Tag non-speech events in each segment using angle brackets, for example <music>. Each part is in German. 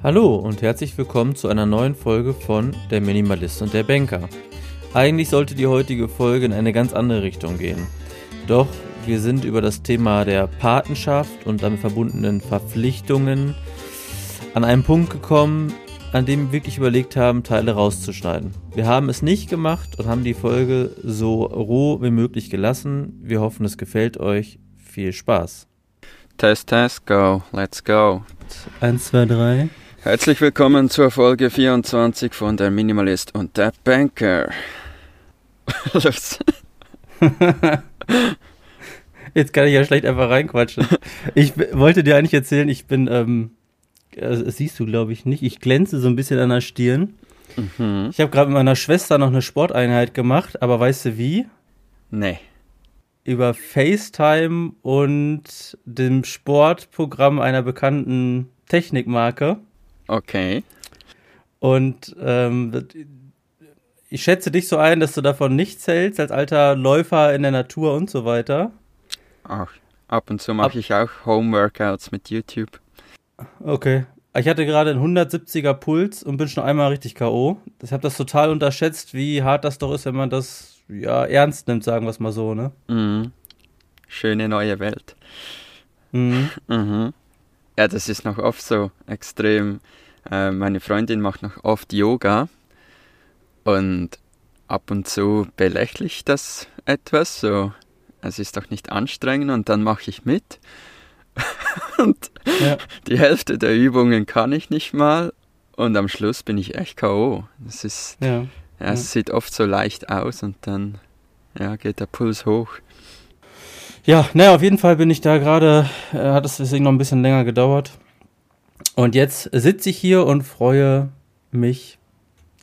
Hallo und herzlich willkommen zu einer neuen Folge von Der Minimalist und der Banker. Eigentlich sollte die heutige Folge in eine ganz andere Richtung gehen. Doch wir sind über das Thema der Patenschaft und damit verbundenen Verpflichtungen an einen Punkt gekommen, an dem wir wirklich überlegt haben, Teile rauszuschneiden. Wir haben es nicht gemacht und haben die Folge so roh wie möglich gelassen. Wir hoffen, es gefällt euch. Viel Spaß. Test, Test, go, let's go. 1, 2, 3. Herzlich willkommen zur Folge 24 von Der Minimalist und der Banker. Los. <laughs> Jetzt kann ich ja schlecht einfach reinquatschen. Ich wollte dir eigentlich erzählen, ich bin, ähm, das siehst du glaube ich nicht, ich glänze so ein bisschen an der Stirn. Mhm. Ich habe gerade mit meiner Schwester noch eine Sporteinheit gemacht, aber weißt du wie? Nee. Über FaceTime und dem Sportprogramm einer bekannten Technikmarke. Okay. Und ähm, ich schätze dich so ein, dass du davon nichts hältst, als alter Läufer in der Natur und so weiter. Ach, ab und zu mache ich auch Home-Workouts mit YouTube. Okay. Ich hatte gerade einen 170er Puls und bin schon einmal richtig K.O. Ich habe das total unterschätzt, wie hart das doch ist, wenn man das ja ernst nimmt, sagen wir es mal so, ne? Mhm. Schöne neue Welt. Mhm. <laughs> Mhm. Ja, das ist noch oft so extrem. Äh, meine Freundin macht noch oft Yoga und ab und zu belächle ich das etwas, so es ist doch nicht anstrengend und dann mache ich mit. <laughs> und Ja. die Hälfte der Übungen kann ich nicht mal und am Schluss bin ich echt K.O. Das ist, Ja. ja, Ja. es sieht oft so leicht aus und dann ja, geht der Puls hoch. Ja, naja, auf jeden Fall bin ich da gerade, äh, hat es deswegen noch ein bisschen länger gedauert. Und jetzt sitze ich hier und freue mich,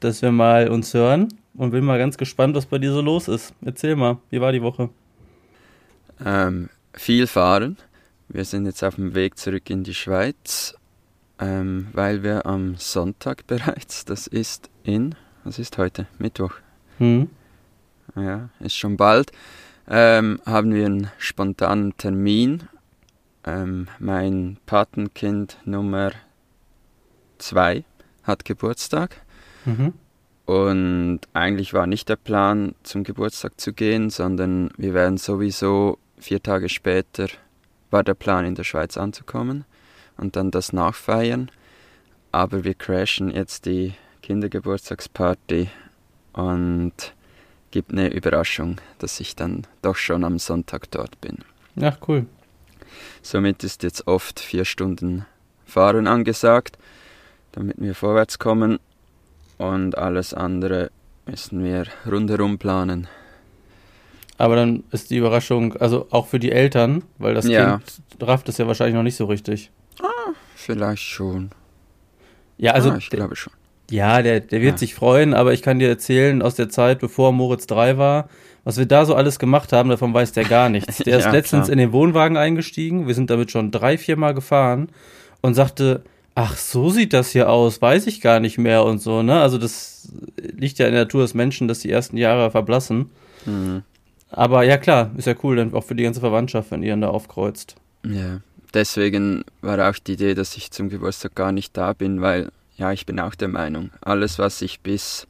dass wir mal uns hören und bin mal ganz gespannt, was bei dir so los ist. Erzähl mal, wie war die Woche? Ähm, viel fahren. Wir sind jetzt auf dem Weg zurück in die Schweiz, ähm, weil wir am Sonntag <laughs> bereits, das ist in, was ist heute? Mittwoch. Hm? Ja, ist schon bald. Ähm, haben wir einen spontanen Termin. Ähm, mein Patenkind Nummer zwei hat Geburtstag. Mhm. Und eigentlich war nicht der Plan, zum Geburtstag zu gehen, sondern wir werden sowieso vier Tage später, war der Plan, in der Schweiz anzukommen und dann das nachfeiern. Aber wir crashen jetzt die Kindergeburtstagsparty und gibt eine Überraschung, dass ich dann doch schon am Sonntag dort bin. Ach, cool. Somit ist jetzt oft vier Stunden Fahren angesagt, damit wir vorwärts kommen und alles andere müssen wir rundherum planen. Aber dann ist die Überraschung, also auch für die Eltern, weil das Ja. Kind rafft es ja wahrscheinlich noch nicht so richtig. Vielleicht schon. Ja, also ah, ich glaube schon. Ja, der, der wird Ja. sich freuen, aber ich kann dir erzählen, aus der Zeit, bevor Moritz 3 war, was wir da so alles gemacht haben, davon weiß der gar nichts. <laughs> Der ist Ja, letztens klar. in den Wohnwagen eingestiegen, wir sind damit schon drei, vier Mal gefahren und sagte, ach, so sieht das hier aus, weiß ich gar nicht mehr und so, ne? Also das liegt ja in der Natur des Menschen, dass die ersten Jahre verblassen. Mhm. Aber ja klar, ist ja cool, dann auch für die ganze Verwandtschaft, wenn ihr dann da aufkreuzt. Ja, deswegen war auch die Idee, dass ich zum Geburtstag gar nicht da bin, weil ja, ich bin auch der Meinung, alles, was ich bis,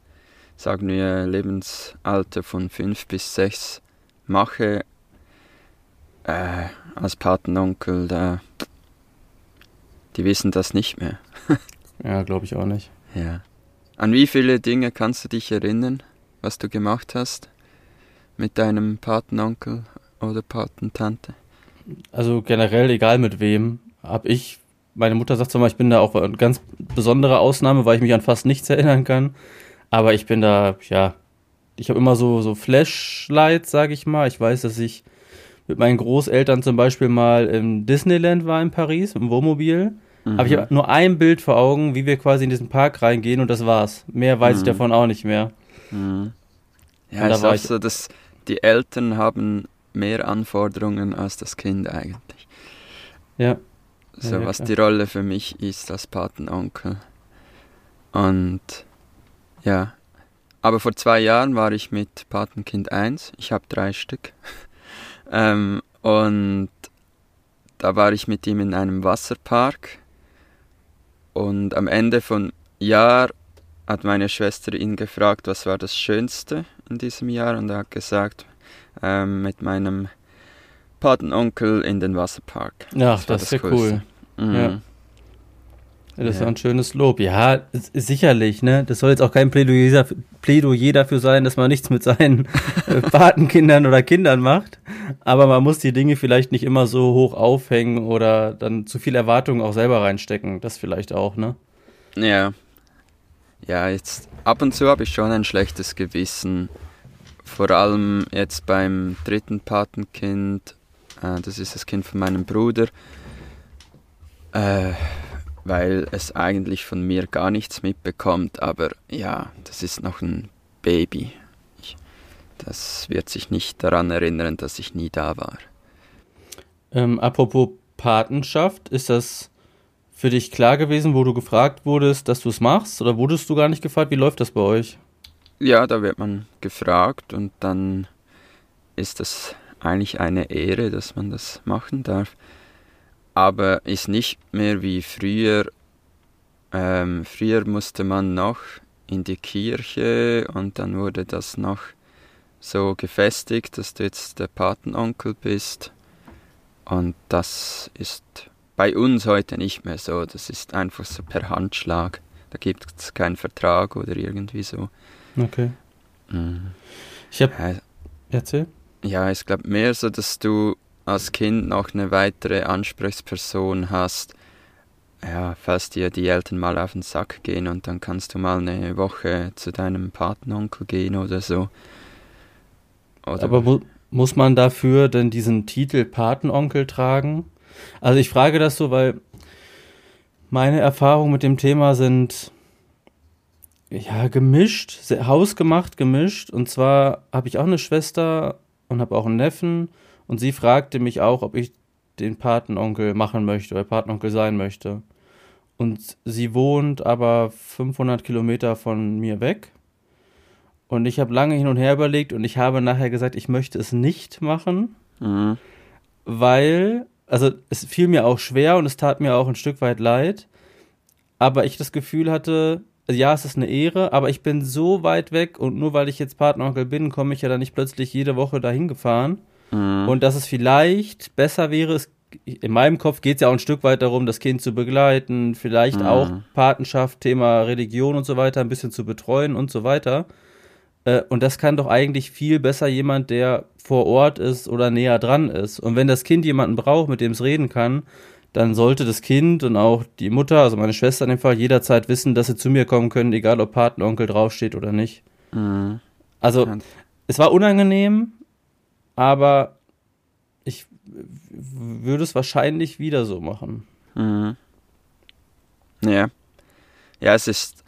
sagen wir, Lebensalter von fünf bis sechs mache, äh, als Patenonkel, da, die wissen das nicht mehr. Ja, glaube ich auch nicht. Ja. An wie viele Dinge kannst du dich erinnern, was du gemacht hast mit deinem Patenonkel oder Patentante? Also generell, egal mit wem, hab ich, meine Mutter sagt zwar mal, ich bin da auch eine ganz besondere Ausnahme, weil ich mich an fast nichts erinnern kann. Aber ich bin da, ja, ich habe immer so, so Flashlights, sage ich mal. Ich weiß, dass ich mit meinen Großeltern zum Beispiel mal im Disneyland war in Paris, im Wohnmobil. Mhm. Aber ich habe nur ein Bild vor Augen, wie wir quasi in diesen Park reingehen und das war's. Mehr weiß ich Mhm. davon auch nicht mehr. Mhm. Ja, Und da ist war ich- so, dass die Eltern haben mehr Anforderungen als das Kind eigentlich. Ja. So ja, was klar. die Rolle für mich ist als Patenonkel. Und ja, aber vor zwei Jahren war ich mit Patenkind 1, ich habe drei Stück. <laughs> ähm, und da war ich mit ihm in einem Wasserpark Und am Ende von Jahr hat meine Schwester ihn gefragt, was war das Schönste in diesem Jahr und er hat gesagt, ähm, mit meinem Patenonkel in den Wasserpark. Ach, das, das ist ja cool. Mhm. Ja. Das ist ja. ein schönes Lob. Ja, sicherlich, ne? Das soll jetzt auch kein Plädoyer, Plädoyer dafür sein, dass man nichts mit seinen <laughs> äh, Patenkindern oder Kindern macht. Aber man muss die Dinge vielleicht nicht immer so hoch aufhängen oder dann zu viel Erwartungen auch selber reinstecken. Das vielleicht auch, ne? Ja. Ja, jetzt ab und zu habe ich schon ein schlechtes Gewissen. Vor allem jetzt beim dritten Patenkind. Äh, das ist das Kind von meinem Bruder. Äh, weil es eigentlich von mir gar nichts mitbekommt, aber ja, das ist noch ein Baby. Ich, das wird sich nicht daran erinnern, dass ich nie da war. Ähm, apropos Patenschaft, ist das für dich klar gewesen, wo du gefragt wurdest, dass du es machst? Oder wurdest du gar nicht gefragt? Wie läuft das bei euch? Ja, da wird man gefragt und dann ist das eigentlich eine Ehre, dass man das machen darf aber ist nicht mehr wie früher. Ähm, früher musste man noch in die Kirche und dann wurde das noch so gefestigt, dass du jetzt der Patenonkel bist. Und das ist bei uns heute nicht mehr so. Das ist einfach so per Handschlag. Da gibt es keinen Vertrag oder irgendwie so. Okay. Mhm. Ich habe. Äh, Erzähl. Ja, ich glaube mehr so, dass du als Kind noch eine weitere Ansprechperson hast, ja, falls dir die Eltern mal auf den Sack gehen und dann kannst du mal eine Woche zu deinem Patenonkel gehen oder so. Oder Aber mu muss man dafür denn diesen Titel Patenonkel tragen? Also ich frage das so, weil meine Erfahrungen mit dem Thema sind ja gemischt, hausgemacht gemischt. Und zwar habe ich auch eine Schwester und habe auch einen Neffen und sie fragte mich auch, ob ich den Patenonkel machen möchte oder Patenonkel sein möchte. Und sie wohnt aber 500 Kilometer von mir weg. Und ich habe lange hin und her überlegt und ich habe nachher gesagt, ich möchte es nicht machen, mhm. weil, also es fiel mir auch schwer und es tat mir auch ein Stück weit leid, aber ich das Gefühl hatte, ja, es ist eine Ehre, aber ich bin so weit weg und nur weil ich jetzt Patenonkel bin, komme ich ja dann nicht plötzlich jede Woche dahin gefahren. Mhm. Und dass es vielleicht besser wäre, es, in meinem Kopf geht es ja auch ein Stück weit darum, das Kind zu begleiten, vielleicht mhm. auch Patenschaft, Thema Religion und so weiter, ein bisschen zu betreuen und so weiter. Äh, und das kann doch eigentlich viel besser jemand, der vor Ort ist oder näher dran ist. Und wenn das Kind jemanden braucht, mit dem es reden kann, dann sollte das Kind und auch die Mutter, also meine Schwester in dem Fall, jederzeit wissen, dass sie zu mir kommen können, egal ob Patenonkel draufsteht oder nicht. Mhm. Also, es war unangenehm, aber ich würde es wahrscheinlich wieder so machen. Mhm. Ja. Ja, es ist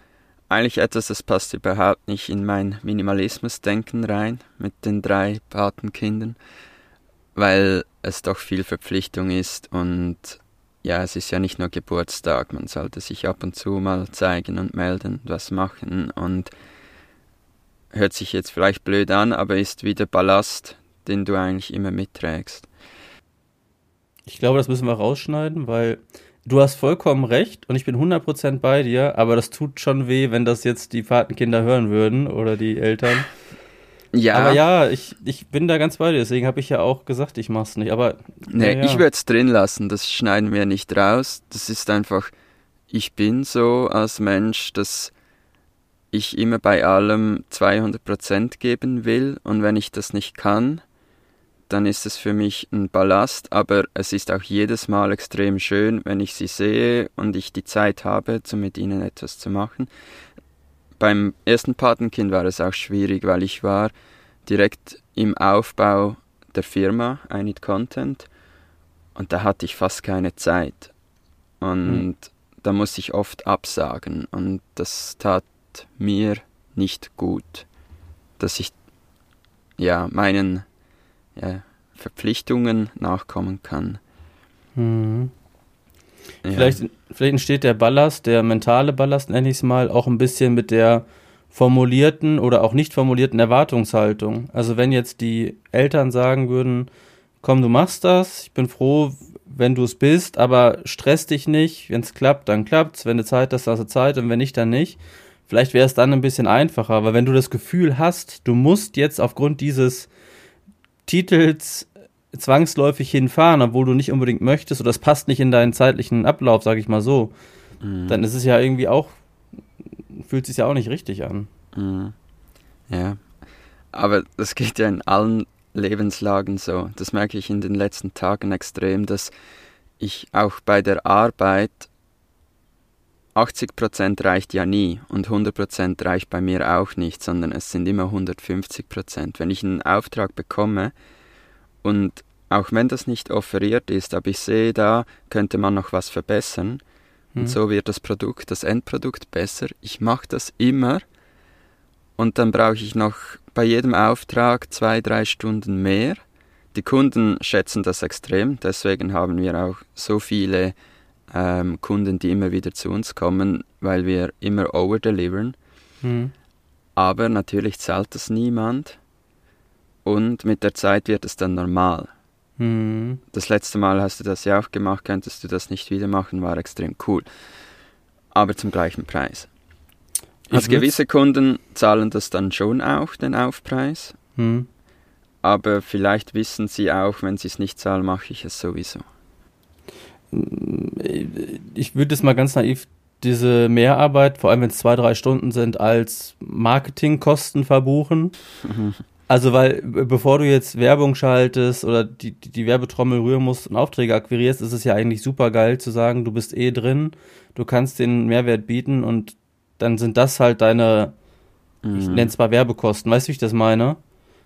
eigentlich etwas, das passt überhaupt nicht in mein Minimalismus-Denken rein mit den drei Patenkindern, weil es doch viel Verpflichtung ist und ja, es ist ja nicht nur Geburtstag, man sollte sich ab und zu mal zeigen und melden, was machen und hört sich jetzt vielleicht blöd an, aber ist wieder Ballast, den du eigentlich immer mitträgst. Ich glaube, das müssen wir rausschneiden, weil du hast vollkommen recht und ich bin 100% bei dir, aber das tut schon weh, wenn das jetzt die Patenkinder hören würden oder die Eltern. Ja. Aber ja, ich, ich bin da ganz bei dir, deswegen habe ich ja auch gesagt, ich mach's nicht. Aber. Nee, ja. ich würde es drin lassen, das schneiden wir nicht raus. Das ist einfach, ich bin so als Mensch, dass ich immer bei allem 200% geben will und wenn ich das nicht kann, dann ist es für mich ein Ballast, aber es ist auch jedes Mal extrem schön, wenn ich sie sehe und ich die Zeit habe, um mit ihnen etwas zu machen. Beim ersten Patenkind war es auch schwierig, weil ich war direkt im Aufbau der Firma I Need Content und da hatte ich fast keine Zeit. Und mhm. da musste ich oft absagen und das tat mir nicht gut, dass ich ja meinen ja, Verpflichtungen nachkommen kann. Mhm. Ja. Vielleicht, vielleicht entsteht der Ballast, der mentale Ballast, nenne ich es mal, auch ein bisschen mit der formulierten oder auch nicht formulierten Erwartungshaltung. Also wenn jetzt die Eltern sagen würden, komm, du machst das, ich bin froh, wenn du es bist, aber stress dich nicht. Wenn es klappt, dann klappt's. Wenn du Zeit hast, hast du Zeit und wenn nicht, dann nicht. Vielleicht wäre es dann ein bisschen einfacher, weil wenn du das Gefühl hast, du musst jetzt aufgrund dieses Titels zwangsläufig hinfahren, obwohl du nicht unbedingt möchtest oder es passt nicht in deinen zeitlichen Ablauf, sag ich mal so, mhm. dann ist es ja irgendwie auch, fühlt sich ja auch nicht richtig an. Mhm. Ja, aber das geht ja in allen Lebenslagen so. Das merke ich in den letzten Tagen extrem, dass ich auch bei der Arbeit 80% reicht ja nie und 100% reicht bei mir auch nicht, sondern es sind immer 150%. Wenn ich einen Auftrag bekomme und auch wenn das nicht offeriert ist, aber ich sehe, da könnte man noch was verbessern hm. und so wird das Produkt, das Endprodukt besser. Ich mache das immer und dann brauche ich noch bei jedem Auftrag zwei, drei Stunden mehr. Die Kunden schätzen das extrem, deswegen haben wir auch so viele ähm, Kunden, die immer wieder zu uns kommen, weil wir immer overdelivern. Mhm. Aber natürlich zahlt das niemand und mit der Zeit wird es dann normal. Mhm. Das letzte Mal hast du das ja auch gemacht, könntest du das nicht wieder machen, war extrem cool. Aber zum gleichen Preis. Also gewisse Kunden zahlen das dann schon auch, den Aufpreis. Mhm. Aber vielleicht wissen sie auch, wenn sie es nicht zahlen, mache ich es sowieso ich würde es mal ganz naiv diese Mehrarbeit, vor allem wenn es zwei, drei Stunden sind, als Marketingkosten verbuchen. <laughs> Also, weil bevor du jetzt Werbung schaltest oder die, die, die, Werbetrommel rühren musst und Aufträge akquirierst, ist es ja eigentlich super geil zu sagen, du bist eh drin, du kannst den Mehrwert bieten und dann sind das halt deine, mhm. ich nenne es mal Werbekosten. Weißt du, wie ich das meine?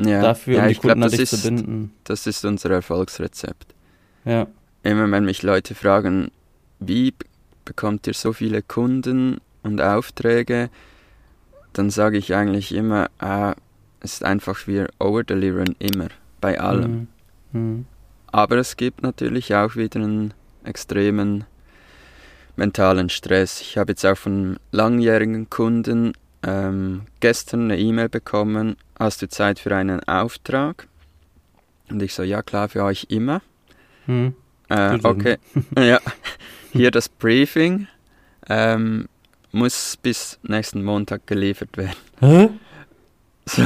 Ja. Dafür, um ja, die Kunden glaub, an dich ist, zu binden. Das ist unser Erfolgsrezept. Ja immer wenn mich Leute fragen, wie bekommt ihr so viele Kunden und Aufträge, dann sage ich eigentlich immer, ah, es ist einfach, wir overdeliveren immer, bei allem. Mhm. Mhm. Aber es gibt natürlich auch wieder einen extremen mentalen Stress. Ich habe jetzt auch von langjährigen Kunden ähm, gestern eine E-Mail bekommen, hast du Zeit für einen Auftrag? Und ich so, ja klar, für euch immer. Mhm. Äh, okay, <laughs> ja. Hier das Briefing ähm, muss bis nächsten Montag geliefert werden. Hä? <laughs> So,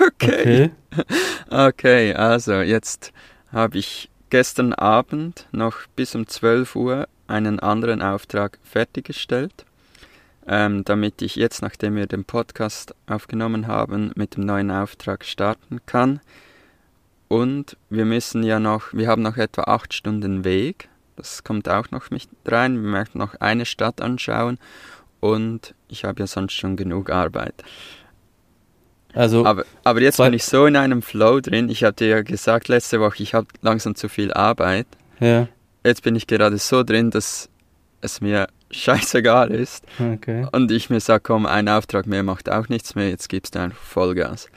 okay. okay. Okay, also jetzt habe ich gestern Abend noch bis um 12 Uhr einen anderen Auftrag fertiggestellt, ähm, damit ich jetzt, nachdem wir den Podcast aufgenommen haben, mit dem neuen Auftrag starten kann. Und wir müssen ja noch, wir haben noch etwa acht Stunden Weg. Das kommt auch noch mit rein. Wir möchten noch eine Stadt anschauen und ich habe ja sonst schon genug Arbeit. Also aber, aber jetzt bin ich so in einem Flow drin. Ich hatte ja gesagt letzte Woche, ich habe langsam zu viel Arbeit. Ja. Jetzt bin ich gerade so drin, dass es mir <laughs> scheißegal ist. Okay. Und ich mir sage, komm, ein Auftrag mehr macht auch nichts mehr, jetzt gibst du einfach Vollgas.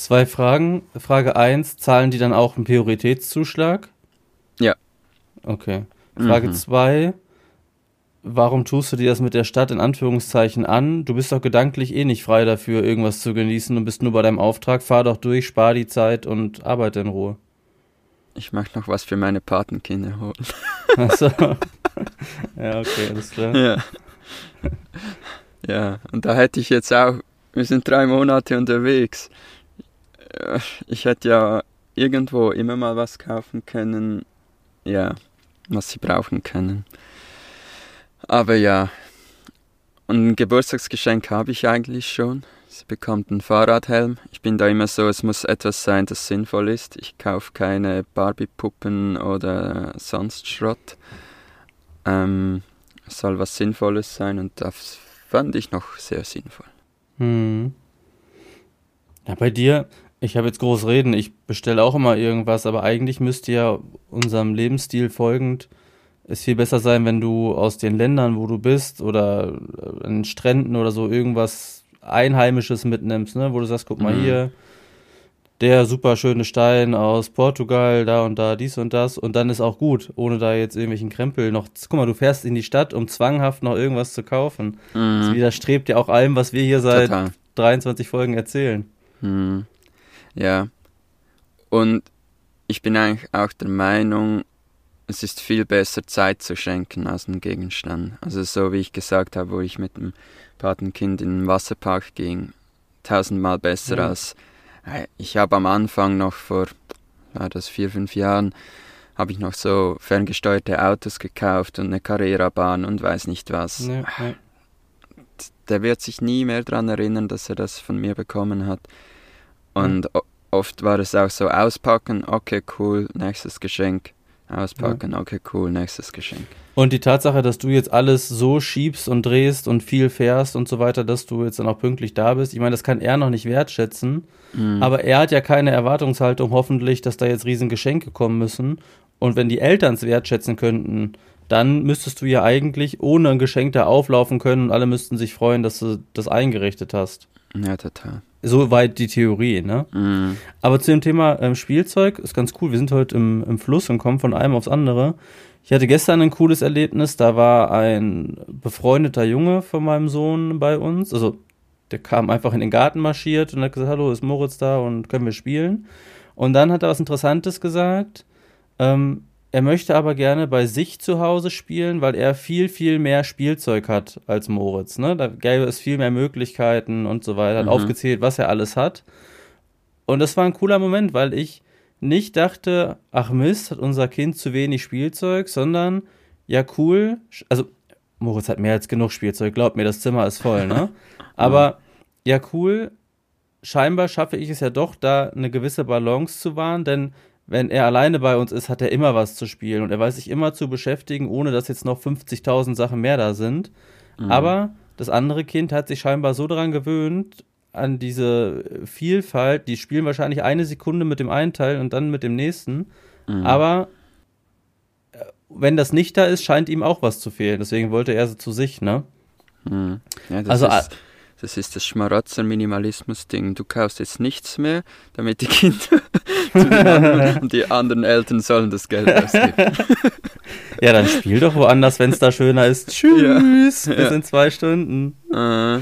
Zwei Fragen. Frage 1, zahlen die dann auch einen Prioritätszuschlag? Ja. Okay. Frage 2, mhm. warum tust du dir das mit der Stadt in Anführungszeichen an? Du bist doch gedanklich eh nicht frei dafür, irgendwas zu genießen und bist nur bei deinem Auftrag. Fahr doch durch, spar die Zeit und arbeite in Ruhe. Ich möchte noch was für meine Patenkinder holen. Achso. <laughs> ja, okay, alles klar. Ja. Ja, und da hätte ich jetzt auch, wir sind drei Monate unterwegs ich hätte ja irgendwo immer mal was kaufen können, ja, was sie brauchen können. Aber ja, ein Geburtstagsgeschenk habe ich eigentlich schon. Sie bekommt einen Fahrradhelm. Ich bin da immer so, es muss etwas sein, das sinnvoll ist. Ich kaufe keine Barbie-Puppen oder sonst Schrott. Ähm, es soll was Sinnvolles sein und das fand ich noch sehr sinnvoll. Hm. Ja, bei dir, ich habe jetzt groß reden, ich bestelle auch immer irgendwas, aber eigentlich müsste ja unserem Lebensstil folgend es viel besser sein, wenn du aus den Ländern, wo du bist oder an Stränden oder so irgendwas Einheimisches mitnimmst, ne? wo du sagst, guck mal mhm. hier, der super schöne Stein aus Portugal, da und da, dies und das und dann ist auch gut, ohne da jetzt irgendwelchen Krempel noch. Guck mal, du fährst in die Stadt, um zwanghaft noch irgendwas zu kaufen. Mhm. Das widerstrebt ja auch allem, was wir hier seit Total. 23 Folgen erzählen. Mhm. Ja. Und ich bin eigentlich auch der Meinung, es ist viel besser, Zeit zu schenken als einen Gegenstand. Also so wie ich gesagt habe, wo ich mit dem Patenkind in den Wasserpark ging, tausendmal besser ja. als äh, ich habe am Anfang noch vor, war das vier, fünf Jahren, habe ich noch so ferngesteuerte Autos gekauft und eine Carrera-Bahn und weiß nicht was. Ja, ja. Der wird sich nie mehr daran erinnern, dass er das von mir bekommen hat. Und ja. oft war es auch so auspacken, okay, cool, nächstes Geschenk. Auspacken, okay, cool, nächstes Geschenk. Und die Tatsache, dass du jetzt alles so schiebst und drehst und viel fährst und so weiter, dass du jetzt dann auch pünktlich da bist, ich meine, das kann er noch nicht wertschätzen, mhm. aber er hat ja keine Erwartungshaltung, hoffentlich, dass da jetzt riesen Geschenke kommen müssen. Und wenn die Eltern es wertschätzen könnten, dann müsstest du ja eigentlich ohne ein Geschenk da auflaufen können und alle müssten sich freuen, dass du das eingerichtet hast. Ja, total. Soweit die Theorie, ne? Mhm. Aber zu dem Thema ähm, Spielzeug ist ganz cool. Wir sind heute im, im Fluss und kommen von einem aufs andere. Ich hatte gestern ein cooles Erlebnis. Da war ein befreundeter Junge von meinem Sohn bei uns. Also der kam einfach in den Garten marschiert und hat gesagt, hallo, ist Moritz da und können wir spielen? Und dann hat er was Interessantes gesagt. Ähm, er möchte aber gerne bei sich zu Hause spielen, weil er viel, viel mehr Spielzeug hat als Moritz. Ne? Da gäbe es viel mehr Möglichkeiten und so weiter. Hat mhm. aufgezählt, was er alles hat. Und das war ein cooler Moment, weil ich nicht dachte, ach Mist, hat unser Kind zu wenig Spielzeug, sondern ja cool. Also Moritz hat mehr als genug Spielzeug, glaubt mir, das Zimmer ist voll, ne? <laughs> Aber ja cool, scheinbar schaffe ich es ja doch, da eine gewisse Balance zu wahren, denn wenn er alleine bei uns ist, hat er immer was zu spielen und er weiß sich immer zu beschäftigen, ohne dass jetzt noch 50.000 Sachen mehr da sind. Mhm. Aber das andere Kind hat sich scheinbar so daran gewöhnt, an diese Vielfalt, die spielen wahrscheinlich eine Sekunde mit dem einen Teil und dann mit dem nächsten. Mhm. Aber äh, wenn das nicht da ist, scheint ihm auch was zu fehlen. Deswegen wollte er so zu sich, ne? Mhm. Ja, also ist, das ist das Schmarotzer-Minimalismus-Ding. Du kaufst jetzt nichts mehr, damit die Kinder <laughs> zu den anderen und die anderen Eltern sollen das Geld <laughs> ausgeben. ja, dann spiel doch woanders, wenn es da schöner ist. Tschüss, ja, bis ja. in zwei Stunden. Äh,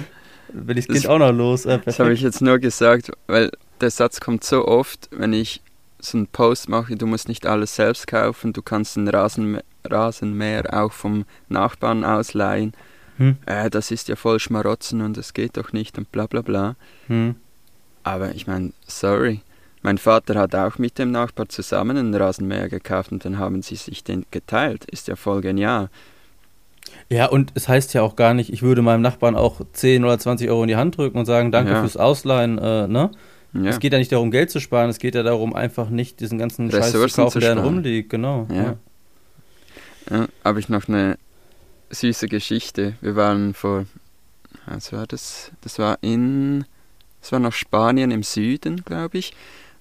Will ich das Kind auch noch los. Äh, das habe ich jetzt nur gesagt, weil der Satz kommt so oft, wenn ich so einen Post mache, du musst nicht alles selbst kaufen, du kannst den Rasen, Rasenmäher auch vom Nachbarn ausleihen hm. äh, das ist ja voll Schmarotzen und das geht doch nicht und bla bla bla. Hm. Aber ich meine, sorry. Mein Vater hat auch mit dem Nachbar zusammen einen Rasenmäher gekauft und dann haben sie sich den geteilt. Ist ja voll genial. Ja, und es heißt ja auch gar nicht, ich würde meinem Nachbarn auch 10 oder 20 Euro in die Hand drücken und sagen, danke ja. fürs Ausleihen, äh, ne? Ja. Es geht ja nicht darum, Geld zu sparen, es geht ja darum, einfach nicht diesen ganzen Ressourcen Scheiß zu kaufen, zu der rumliegt, genau. Ja. ja habe ich noch eine süße Geschichte. Wir waren vor, was war das? Das war in, das war nach Spanien im Süden, glaube ich.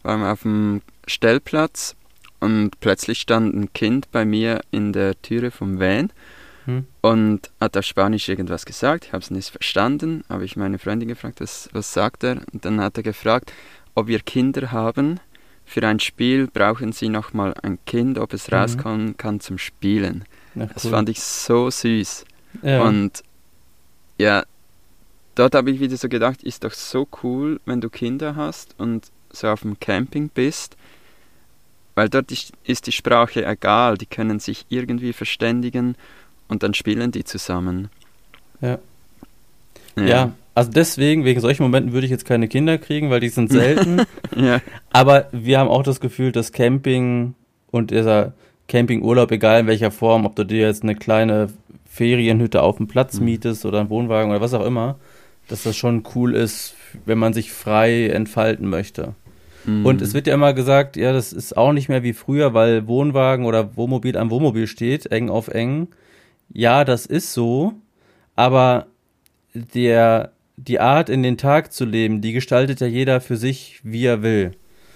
Waren wir auf dem Stellplatz und plötzlich stand ein Kind bei mir in der Türe vom Van hm. und hat auf Spanisch irgendwas gesagt. Ich habe es nicht verstanden, habe ich meine Freundin gefragt, was, was sagt er? Und dann hat er gefragt, ob wir Kinder haben. Für ein Spiel brauchen sie nochmal ein Kind, ob es mhm. rauskommen kann zum Spielen. Cool. Das fand ich so süß. Ja. Und ja, dort habe ich wieder so gedacht, ist doch so cool, wenn du Kinder hast und so auf dem Camping bist, weil dort ist die Sprache egal, die können sich irgendwie verständigen und dann spielen die zusammen. Ja. Ja, ja also deswegen, wegen solchen Momenten würde ich jetzt keine Kinder kriegen, weil die sind selten. <laughs> ja. Aber wir haben auch das Gefühl, dass Camping und dieser Campingurlaub, egal in welcher Form, ob du dir jetzt eine kleine Ferienhütte auf dem Platz mhm. mietest oder einen Wohnwagen oder was auch immer, dass das schon cool ist, wenn man sich frei entfalten möchte. Mhm. Und es wird ja immer gesagt, ja, das ist auch nicht mehr wie früher, weil Wohnwagen oder Wohnmobil am Wohnmobil steht, eng auf eng. Ja, das ist so, aber der, die Art, in den Tag zu leben, die gestaltet ja jeder für sich, wie er will.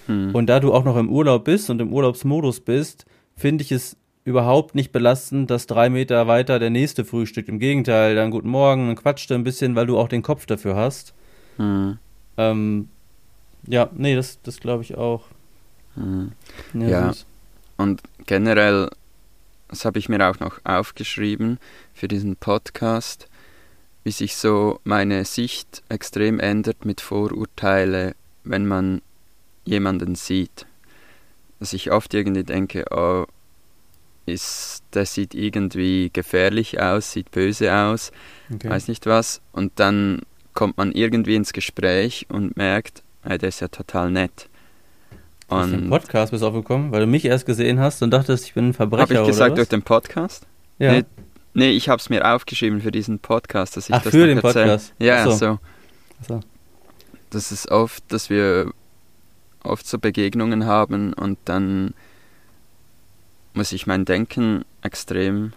Mhm. Und da du auch noch im Urlaub bist und im Urlaubsmodus bist, finde ich es überhaupt nicht belastend, dass drei Meter weiter der nächste frühstückt. Im Gegenteil, dann guten Morgen, dann quatscht er ein bisschen, weil du auch den Kopf dafür hast. Mhm. Ähm, ja, nee, das, das glaube ich auch. Mhm. Ja, ja. und generell, das habe ich mir auch noch aufgeschrieben für diesen Podcast, wie sich so meine Sicht extrem ändert mit Vorurteile, wenn man jemanden sieht dass ich oft irgendwie denke, oh, ist, der sieht irgendwie gefährlich aus, sieht böse aus, okay. weiß nicht was. Und dann kommt man irgendwie ins Gespräch und merkt, hey, der ist ja total nett. Und durch den Podcast bist du aufgekommen, weil du mich erst gesehen hast und dachtest, ich bin ein Verbrecher. Habe ich gesagt durch den Podcast? Ja. Nee, nee ich habe es mir aufgeschrieben für diesen Podcast, dass ich Ach, das für den erzähl. Podcast? Ja, so. so. Das ist oft, dass wir oft so Begegnungen haben und dann muss ich mein Denken extrem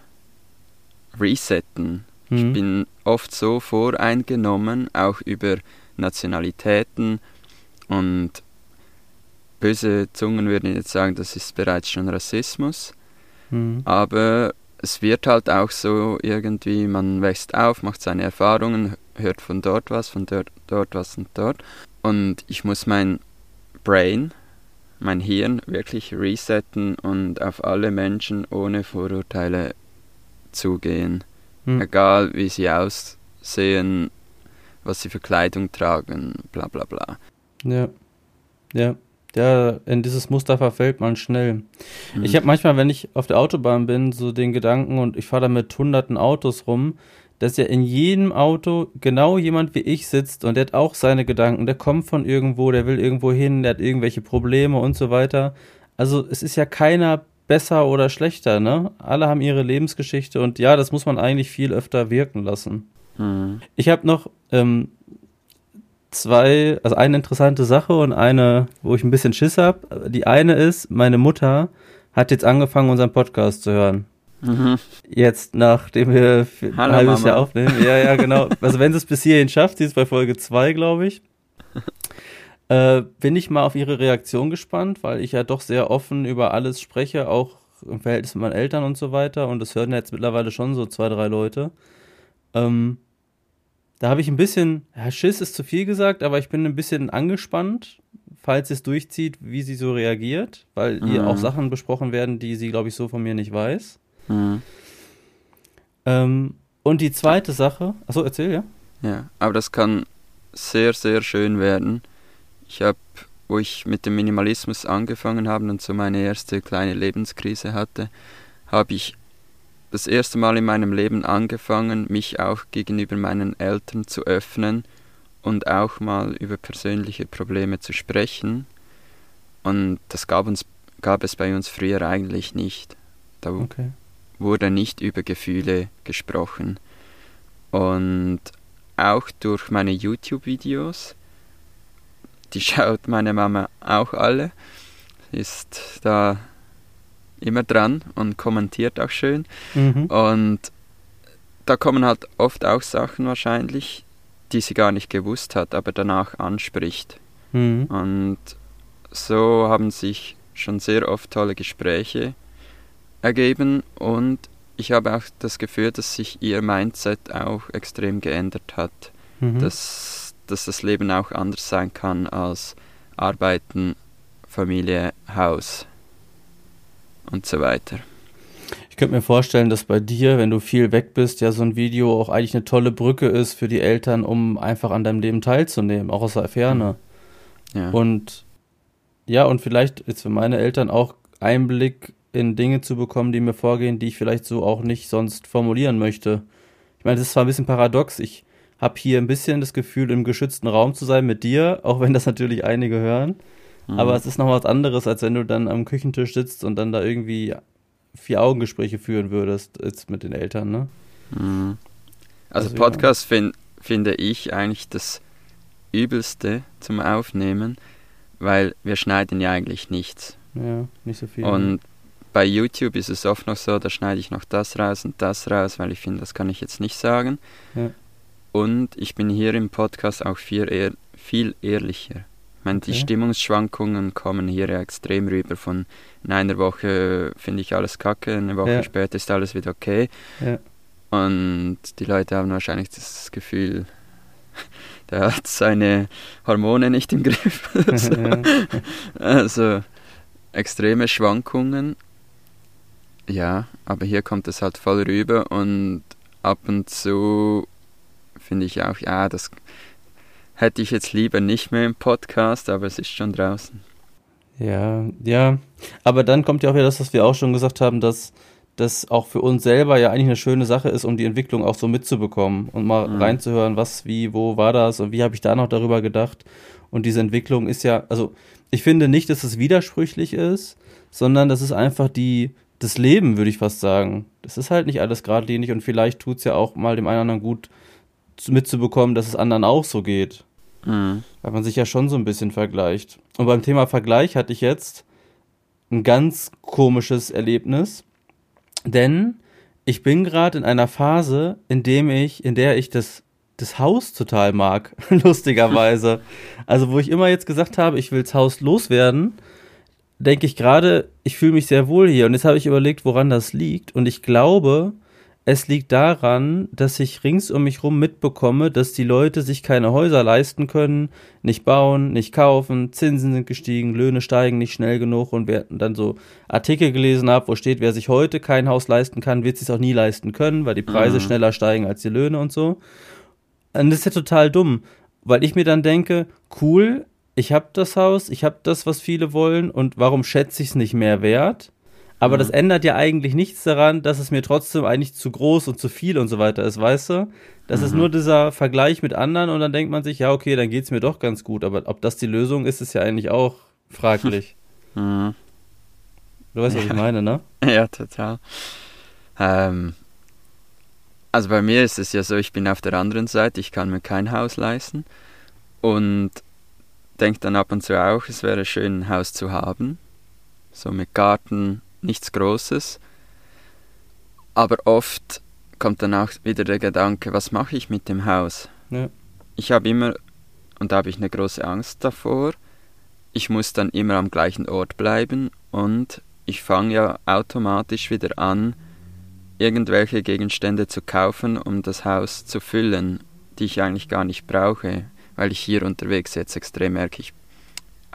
resetten. Mhm. Ich bin oft so voreingenommen, auch über Nationalitäten und böse Zungen würden jetzt sagen, das ist bereits schon Rassismus. Mhm. Aber es wird halt auch so irgendwie, man wächst auf, macht seine Erfahrungen, hört von dort was, von dort, dort was und dort. Und ich muss mein Brain, mein Hirn wirklich resetten und auf alle Menschen ohne Vorurteile zugehen. Mhm. Egal wie sie aussehen, was sie für Kleidung tragen, bla bla bla. Ja. Ja. Ja, in dieses Muster verfällt man schnell. Mhm. Ich habe manchmal, wenn ich auf der Autobahn bin, so den Gedanken und ich fahre da mit hunderten Autos rum, dass ja in jedem Auto genau jemand wie ich sitzt und der hat auch seine Gedanken. Der kommt von irgendwo, der will irgendwo hin, der hat irgendwelche Probleme und so weiter. Also es ist ja keiner besser oder schlechter, ne? Alle haben ihre Lebensgeschichte und ja, das muss man eigentlich viel öfter wirken lassen. Mhm. Ich habe noch ähm, zwei, also eine interessante Sache und eine, wo ich ein bisschen Schiss habe. Die eine ist, meine Mutter hat jetzt angefangen, unseren Podcast zu hören. Mhm. Jetzt, nachdem wir ein Hallo, halbes Mama. Jahr aufnehmen. Ja, ja, genau. <laughs> Also wenn sie es bis hierhin schafft, sie ist bei Folge 2, glaube ich. <laughs> Äh, bin ich mal auf ihre Reaktion gespannt, weil ich ja doch sehr offen über alles spreche, auch im Verhältnis mit meinen Eltern und so weiter. Und das hören jetzt mittlerweile schon so zwei, drei Leute. Ähm, da habe ich ein bisschen, ja, Schiss ist zu viel gesagt, aber ich bin ein bisschen angespannt, falls es durchzieht, wie sie so reagiert, weil mhm. ihr auch Sachen besprochen werden, die sie, glaube ich, so von mir nicht weiß. Mhm. Ähm, und die zweite Sache, achso, erzähl, ja? Ja, aber das kann sehr, sehr schön werden. Ich habe, wo ich mit dem Minimalismus angefangen habe und so meine erste kleine Lebenskrise hatte, habe ich das erste Mal in meinem Leben angefangen, mich auch gegenüber meinen Eltern zu öffnen und auch mal über persönliche Probleme zu sprechen. Und das gab, uns, gab es bei uns früher eigentlich nicht. Da okay. Wurde nicht über Gefühle gesprochen. Und auch durch meine YouTube-Videos, die schaut meine Mama auch alle, ist da immer dran und kommentiert auch schön. Mhm. Und da kommen halt oft auch Sachen wahrscheinlich, die sie gar nicht gewusst hat, aber danach anspricht. Mhm. Und so haben sich schon sehr oft tolle Gespräche ergeben und ich habe auch das Gefühl, dass sich ihr Mindset auch extrem geändert hat. Mhm. Dass, dass das Leben auch anders sein kann als Arbeiten, Familie, Haus und so weiter. Ich könnte mir vorstellen, dass bei dir, wenn du viel weg bist, ja so ein Video auch eigentlich eine tolle Brücke ist für die Eltern, um einfach an deinem Leben teilzunehmen, auch aus der Ferne. Ja. Und ja, und vielleicht jetzt für meine Eltern auch Einblick in Dinge zu bekommen, die mir vorgehen, die ich vielleicht so auch nicht sonst formulieren möchte. Ich meine, das ist zwar ein bisschen paradox, ich habe hier ein bisschen das Gefühl, im geschützten Raum zu sein mit dir, <laughs> auch wenn das natürlich einige hören. Mhm. Aber es ist noch was anderes, als wenn du dann am Küchentisch sitzt und dann da irgendwie vier Augengespräche führen würdest jetzt mit den Eltern, ne? Mhm. Also, also Podcast ja. find, finde ich eigentlich das Übelste zum Aufnehmen, weil wir schneiden ja eigentlich nichts. Ja, nicht so viel. Und bei YouTube ist es oft noch so, da schneide ich noch das raus und das raus, weil ich finde, das kann ich jetzt nicht sagen. Ja. Und ich bin hier im Podcast auch viel, ehr viel ehrlicher meine, die Stimmungsschwankungen kommen hier ja extrem rüber. Von in einer Woche finde ich alles kacke, eine Woche ja. später ist alles wieder okay. Ja. Und die Leute haben wahrscheinlich das Gefühl, <laughs> der hat seine Hormone nicht im Griff. <laughs> also, also extreme Schwankungen. Ja, aber hier kommt es halt voll rüber und ab und zu finde ich auch, ja, das hätte ich jetzt lieber nicht mehr im Podcast, aber es ist schon draußen. Ja, ja. Aber dann kommt ja auch wieder das, was wir auch schon gesagt haben, dass das auch für uns selber ja eigentlich eine schöne Sache ist, um die Entwicklung auch so mitzubekommen und mal mhm. reinzuhören, was, wie, wo war das und wie habe ich da noch darüber gedacht. Und diese Entwicklung ist ja, also ich finde nicht, dass es widersprüchlich ist, sondern das ist einfach die, das Leben, würde ich fast sagen. Das ist halt nicht alles geradlinig und vielleicht tut es ja auch mal dem einen oder anderen gut mitzubekommen, dass es anderen auch so geht. Mhm. Weil man sich ja schon so ein bisschen vergleicht. Und beim Thema Vergleich hatte ich jetzt ein ganz komisches Erlebnis, denn ich bin gerade in einer Phase, in dem ich, in der ich das das Haus total mag, <laughs> lustigerweise. Also, wo ich immer jetzt gesagt habe, ich will das Haus loswerden, denke ich gerade, ich fühle mich sehr wohl hier. Und jetzt habe ich überlegt, woran das liegt. Und ich glaube, es liegt daran, dass ich rings um mich rum mitbekomme, dass die Leute sich keine Häuser leisten können, nicht bauen, nicht kaufen, Zinsen sind gestiegen, Löhne steigen nicht schnell genug und wer dann so Artikel gelesen habe, wo steht, wer sich heute kein Haus leisten kann, wird es sich auch nie leisten können, weil die Preise mhm. schneller steigen als die Löhne und so. Und das ist ja total dumm, weil ich mir dann denke, cool, ich habe das Haus, ich habe das, was viele wollen und warum schätze ich es nicht mehr wert? Aber mhm. das ändert ja eigentlich nichts daran, dass es mir trotzdem eigentlich zu groß und zu viel und so weiter ist, weißt du? Das mhm. ist nur dieser Vergleich mit anderen und dann denkt man sich, ja, okay, dann geht's mir doch ganz gut. Aber ob das die Lösung ist, ist ja eigentlich auch fraglich. <laughs> Mhm. Du weißt, was ja. ich meine, ne? <laughs> Ja, total. Ähm, also bei mir ist es ja so, ich bin auf der anderen Seite, ich kann mir kein Haus leisten und denke dann ab und zu auch, es wäre schön, ein Haus zu haben. So mit Garten, nichts Großes. Aber oft kommt dann auch wieder der Gedanke, was mache ich mit dem Haus? Ja. Ich habe immer, und da habe ich eine große Angst davor, ich muss dann immer am gleichen Ort bleiben und ich fange ja automatisch wieder an, irgendwelche Gegenstände zu kaufen, um das Haus zu füllen, die ich eigentlich gar nicht brauche, weil ich hier unterwegs jetzt extrem merke, ich,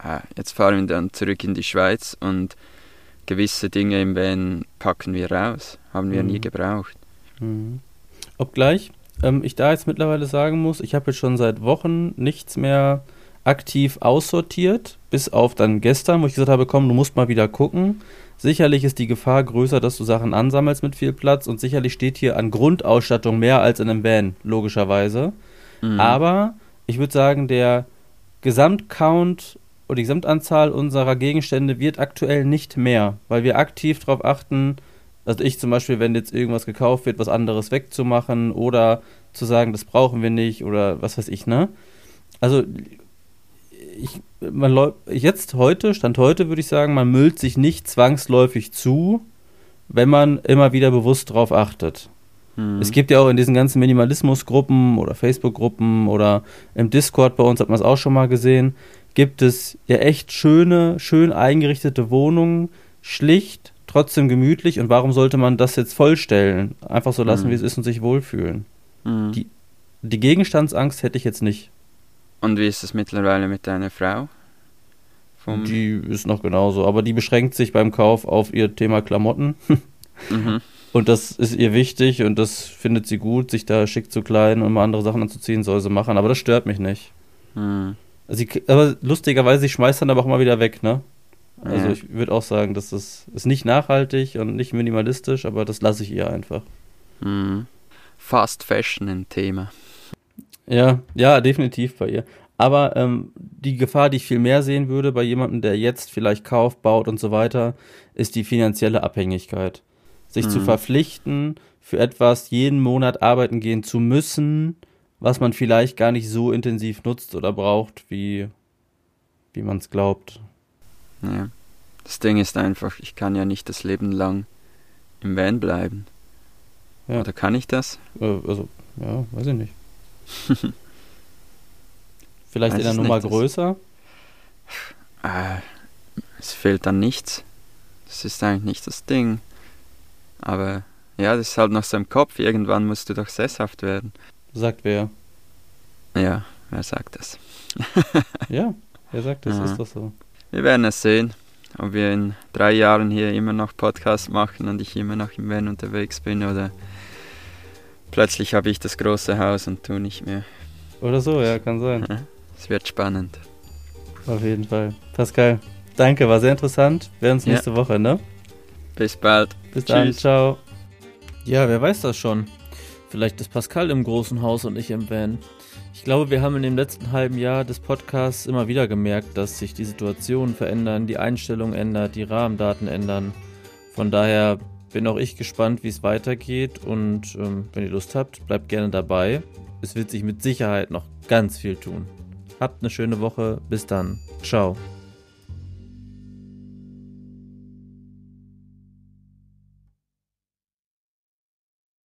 äh, jetzt fahren wir dann zurück in die Schweiz und gewisse Dinge im Van packen wir raus. Haben wir mhm. nie gebraucht. Mhm. Obgleich ähm, ich da jetzt mittlerweile sagen muss, ich habe jetzt schon seit Wochen nichts mehr aktiv aussortiert, bis auf dann gestern, wo ich gesagt habe, komm, du musst mal wieder gucken. Sicherlich ist die Gefahr größer, dass du Sachen ansammelst mit viel Platz und sicherlich steht hier an Grundausstattung mehr als in einem Van, logischerweise. Mhm. Aber ich würde sagen, der Gesamtcount und die Gesamtanzahl unserer Gegenstände wird aktuell nicht mehr, weil wir aktiv darauf achten, also ich zum Beispiel, wenn jetzt irgendwas gekauft wird, was anderes wegzumachen oder zu sagen, das brauchen wir nicht oder was weiß ich, ne? Also ich, man jetzt heute, Stand heute würde ich sagen, man müllt sich nicht zwangsläufig zu, wenn man immer wieder bewusst darauf achtet. Hm. Es gibt ja auch in diesen ganzen Minimalismusgruppen oder Facebook-Gruppen oder im Discord bei uns hat man es auch schon mal gesehen, gibt es ja echt schöne, schön eingerichtete Wohnungen, schlicht, trotzdem gemütlich. Und warum sollte man das jetzt vollstellen? Einfach so lassen, mhm. wie es ist und sich wohlfühlen. Mhm. Die, die Gegenstandsangst hätte ich jetzt nicht. Und wie ist es mittlerweile mit deiner Frau? Vom die ist noch genauso, aber die beschränkt sich beim Kauf auf ihr Thema Klamotten. mhm. <laughs> Und das ist ihr wichtig und das findet sie gut, sich da schick zu kleiden und mal andere Sachen anzuziehen, soll sie machen. Aber das stört mich nicht. Mhm. Sie, aber lustigerweise, ich schmeißt dann aber auch mal wieder weg, ne? Also ja. ich würde auch sagen, das ist, ist nicht nachhaltig und nicht minimalistisch, aber das lasse ich ihr einfach. Mhm. Fast Fashion ein Thema. Ja, ja, definitiv bei ihr. Aber ähm, die Gefahr, die ich viel mehr sehen würde bei jemandem, der jetzt vielleicht kauft, baut und so weiter, ist die finanzielle Abhängigkeit. Sich mhm. zu verpflichten, für etwas jeden Monat arbeiten gehen zu müssen, was man vielleicht gar nicht so intensiv nutzt oder braucht, wie, wie man es glaubt. Ja. Das Ding ist einfach, ich kann ja nicht das Leben lang im Van bleiben. Ja. Oder kann ich das? Äh, also, ja, weiß ich nicht. <laughs> Vielleicht weiß in der Nummer nicht, größer? Äh, es fehlt dann nichts. Das ist eigentlich nicht das Ding. Aber ja, das ist halt noch so im Kopf. Irgendwann musst du doch sesshaft werden. Sagt wer? Ja, wer sagt das? <laughs> ja, wer sagt das? Ja. Ist doch so. Wir werden es sehen, ob wir in drei Jahren hier immer noch Podcast machen und ich immer noch im Van unterwegs bin oder plötzlich habe ich das große Haus und tu nicht mehr. Oder so, ja, kann sein. <laughs> Es wird spannend. Auf jeden Fall. Pascal, danke, war sehr interessant. Wir sehen uns nächste ja. Woche, ne? Bis bald. Bis Tschüss. dann. Ciao. Ja, wer weiß das schon? Vielleicht ist Pascal im großen Haus und ich im Van. Ich glaube, wir haben in dem letzten halben Jahr des Podcasts immer wieder gemerkt, dass sich die Situationen verändern, die Einstellung ändert, die Rahmendaten ändern. Von daher bin auch ich gespannt, wie es weitergeht und ähm, wenn ihr Lust habt, bleibt gerne dabei. Es wird sich mit Sicherheit noch ganz viel tun. Habt eine schöne Woche. Bis dann. Ciao.